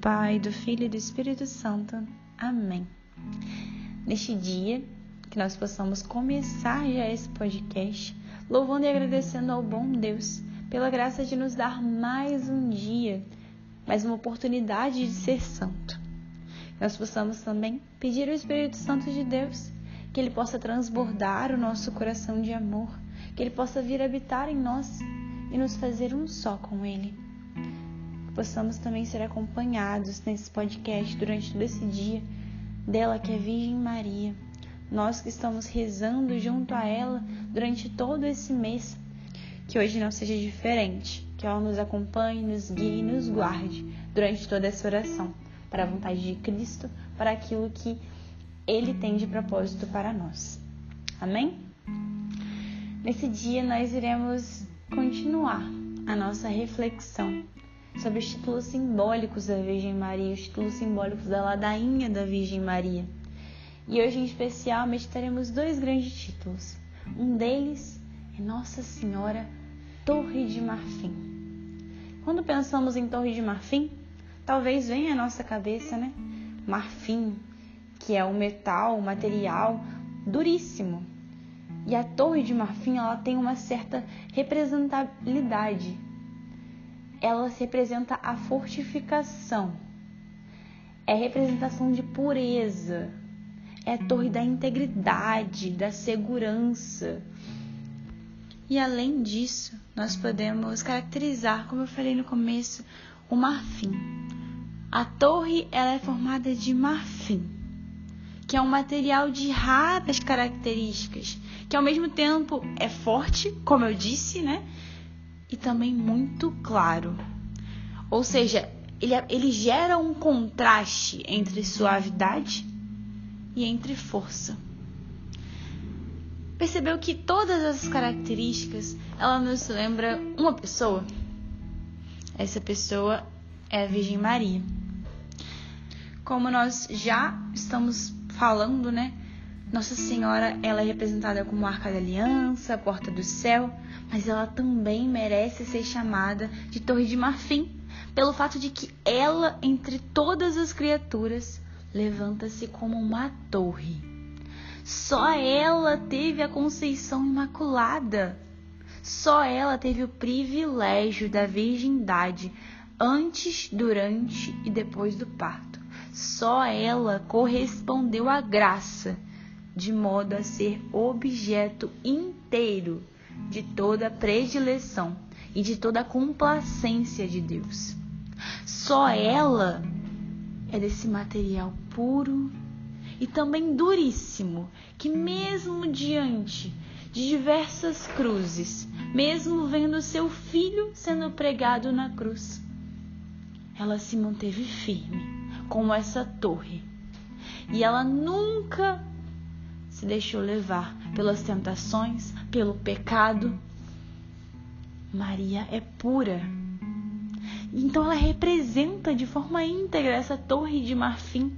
Pai, do Filho e do Espírito Santo. Amém. Neste dia, que nós possamos começar já esse podcast louvando e agradecendo ao bom Deus pela graça de nos dar mais um dia, mais uma oportunidade de ser santo. Nós possamos também pedir ao Espírito Santo de Deus que ele possa transbordar o nosso coração de amor, que ele possa vir habitar em nós e nos fazer um só com ele possamos também ser acompanhados nesse podcast durante todo esse dia dela que é Virgem Maria. Nós que estamos rezando junto a ela durante todo esse mês, que hoje não seja diferente, que ela nos acompanhe, nos guie e nos guarde durante toda essa oração, para a vontade de Cristo, para aquilo que Ele tem de propósito para nós. Amém? Nesse dia nós iremos continuar a nossa reflexão sobre os títulos simbólicos da Virgem Maria, os títulos simbólicos da ladainha da Virgem Maria. E hoje, em especial, meditaremos dois grandes títulos. Um deles é Nossa Senhora Torre de Marfim. Quando pensamos em Torre de Marfim, talvez venha à nossa cabeça, né? Marfim, que é um metal, um material duríssimo. E a Torre de Marfim, ela tem uma certa representabilidade ela representa a fortificação, é representação de pureza, é a torre da integridade, da segurança. E além disso, nós podemos caracterizar, como eu falei no começo, o marfim. A torre ela é formada de marfim, que é um material de raras características, que ao mesmo tempo é forte, como eu disse, né? E também muito claro. Ou seja, ele, ele gera um contraste entre suavidade e entre força. Percebeu que todas essas características ela nos lembra uma pessoa? Essa pessoa é a Virgem Maria. Como nós já estamos falando, né? Nossa Senhora, ela é representada como Arca da Aliança, Porta do Céu, mas ela também merece ser chamada de Torre de Marfim, pelo fato de que ela, entre todas as criaturas, levanta-se como uma torre. Só ela teve a conceição imaculada. Só ela teve o privilégio da virgindade antes, durante e depois do parto. Só ela correspondeu à graça, de modo a ser objeto inteiro de toda predileção e de toda complacência de Deus. Só ela é desse material puro e também duríssimo, que mesmo diante de diversas cruzes, mesmo vendo seu filho sendo pregado na cruz, ela se manteve firme, como essa torre. E ela nunca se deixou levar pelas tentações, pelo pecado. Maria é pura. Então ela representa de forma íntegra essa torre de marfim.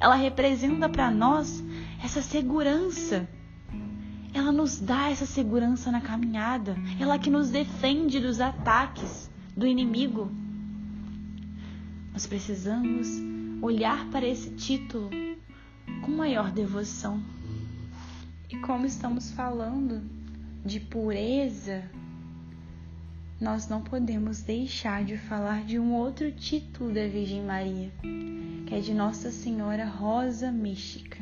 Ela representa para nós essa segurança. Ela nos dá essa segurança na caminhada. Ela que nos defende dos ataques do inimigo. Nós precisamos olhar para esse título com maior devoção. E como estamos falando de pureza, nós não podemos deixar de falar de um outro título da Virgem Maria, que é de Nossa Senhora Rosa Mística.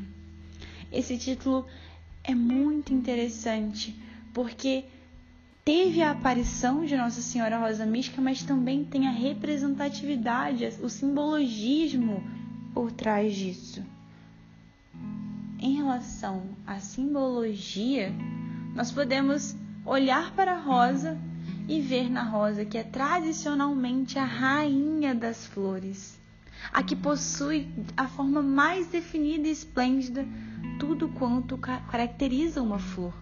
Esse título é muito interessante porque teve a aparição de Nossa Senhora Rosa Mística, mas também tem a representatividade, o simbologismo por trás disso em relação à simbologia, nós podemos olhar para a rosa e ver na rosa que é tradicionalmente a rainha das flores, a que possui a forma mais definida e esplêndida, tudo quanto caracteriza uma flor.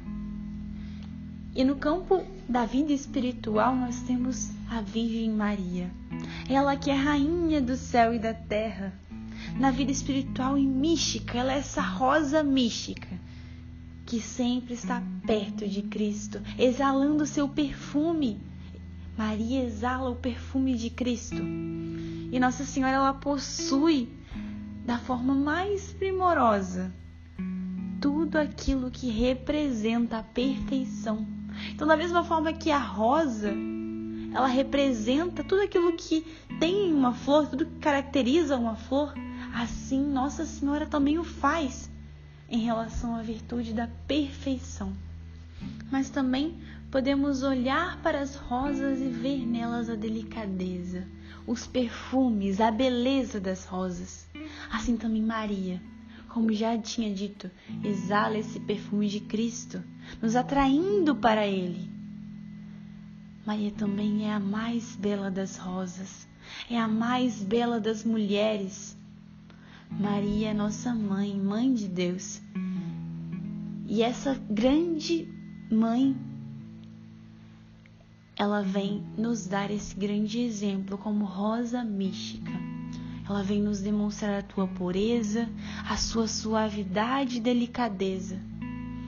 E no campo da vida espiritual nós temos a Virgem Maria, ela que é rainha do céu e da terra. Na vida espiritual e mística, ela é essa rosa mística que sempre está perto de Cristo, exalando seu perfume. Maria exala o perfume de Cristo. E Nossa Senhora ela possui da forma mais primorosa tudo aquilo que representa a perfeição. Então, da mesma forma que a rosa, ela representa tudo aquilo que tem uma flor, tudo que caracteriza uma flor, assim Nossa Senhora também o faz em relação à virtude da perfeição. Mas também podemos olhar para as rosas e ver nelas a delicadeza, os perfumes, a beleza das rosas. Assim também Maria, como já tinha dito, exala esse perfume de Cristo, nos atraindo para Ele. Maria também é a mais bela das rosas, é a mais bela das mulheres, Maria é nossa mãe, mãe de Deus. E essa grande mãe, ela vem nos dar esse grande exemplo como rosa mística. Ela vem nos demonstrar a tua pureza, a sua suavidade e delicadeza,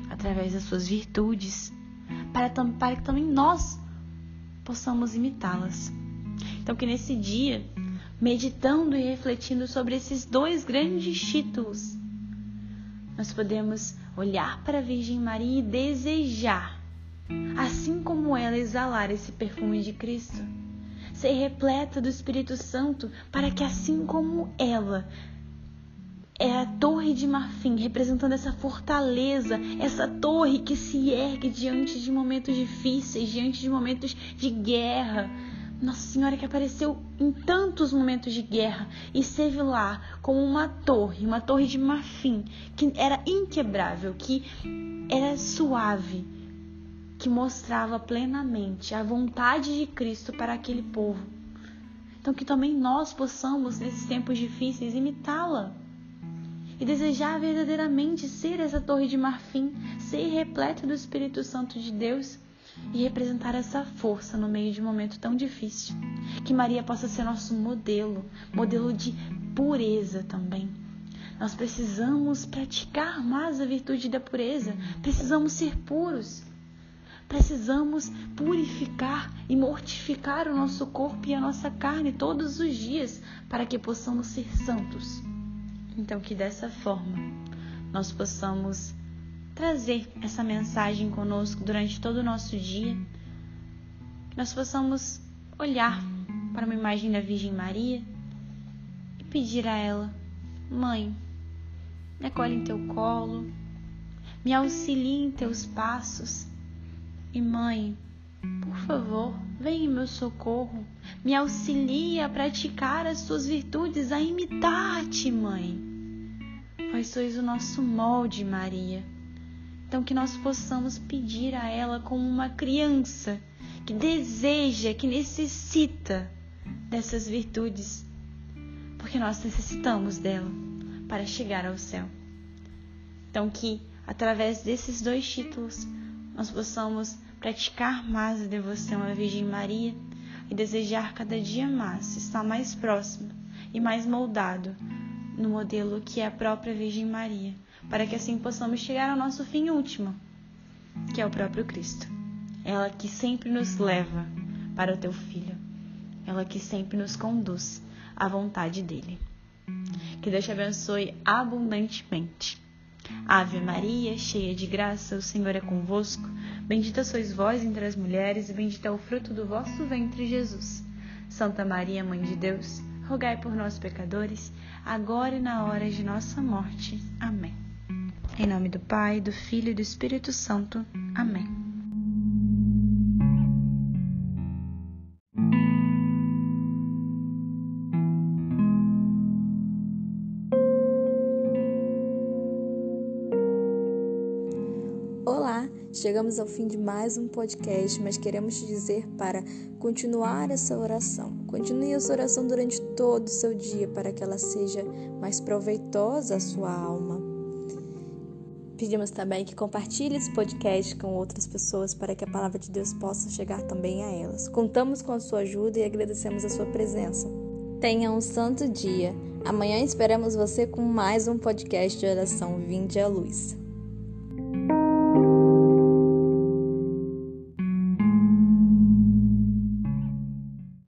através das suas virtudes, para, para que também nós possamos imitá-las. Então, que nesse dia meditando e refletindo sobre esses dois grandes títulos, nós podemos olhar para a Virgem Maria e desejar, assim como ela, exalar esse perfume de Cristo, ser repleta do Espírito Santo, para que, assim como ela, é a torre de marfim, representando essa fortaleza, essa torre que se ergue diante de momentos difíceis, diante de momentos de guerra, nossa Senhora que apareceu em tantos momentos de guerra e esteve lá como uma torre, uma torre de marfim, que era inquebrável, que era suave, que mostrava plenamente a vontade de Cristo para aquele povo. Então, que também nós possamos, nesses tempos difíceis, imitá-la e desejar verdadeiramente ser essa torre de marfim, ser repleta do Espírito Santo de Deus e representar essa força no meio de um momento tão difícil. Que Maria possa ser nosso modelo, modelo de pureza também. Nós precisamos praticar mais a virtude da pureza, precisamos ser puros. Precisamos purificar e mortificar o nosso corpo e a nossa carne todos os dias para que possamos ser santos. Então, que dessa forma nós possamos trazer essa mensagem conosco durante todo o nosso dia, que nós possamos olhar para uma imagem da Virgem Maria e pedir a ela: Mãe, me acolhe em teu colo, me auxilie em teus passos. E mãe, por favor, vem em meu socorro, me auxilie a praticar as tuas virtudes, a imitar-te, mãe. Vós sois o nosso molde, Maria então, que nós possamos pedir a ela como uma criança que deseja, que necessita dessas virtudes, porque nós necessitamos dela para chegar ao céu. Então, que através desses dois títulos nós possamos praticar mais a devoção à Virgem Maria e desejar cada dia mais estar mais próximo e mais moldado no modelo que é a própria Virgem Maria para que assim possamos chegar ao nosso fim último, que é o próprio Cristo. Ela que sempre nos leva para o teu filho, ela que sempre nos conduz à vontade dele. Que Deus te abençoe abundantemente. Ave Maria, cheia de graça, o Senhor é convosco. Bendita sois vós entre as mulheres, e bendito é o fruto do vosso ventre, Jesus. Santa Maria, Mãe de Deus, rogai por nós, pecadores, agora e na hora de nossa morte. Amém. Em nome do Pai, do Filho e do Espírito Santo. Amém. Olá, Chegamos ao fim de mais um podcast, mas queremos te dizer para continuar essa oração. Continue essa oração durante todo o seu dia para que ela seja mais proveitosa à sua alma. Pedimos também que compartilhe esse podcast com outras pessoas para que a palavra de Deus possa chegar também a elas. Contamos com a sua ajuda e agradecemos a sua presença. Tenha um santo dia. Amanhã esperamos você com mais um podcast de oração Vinde à Luz.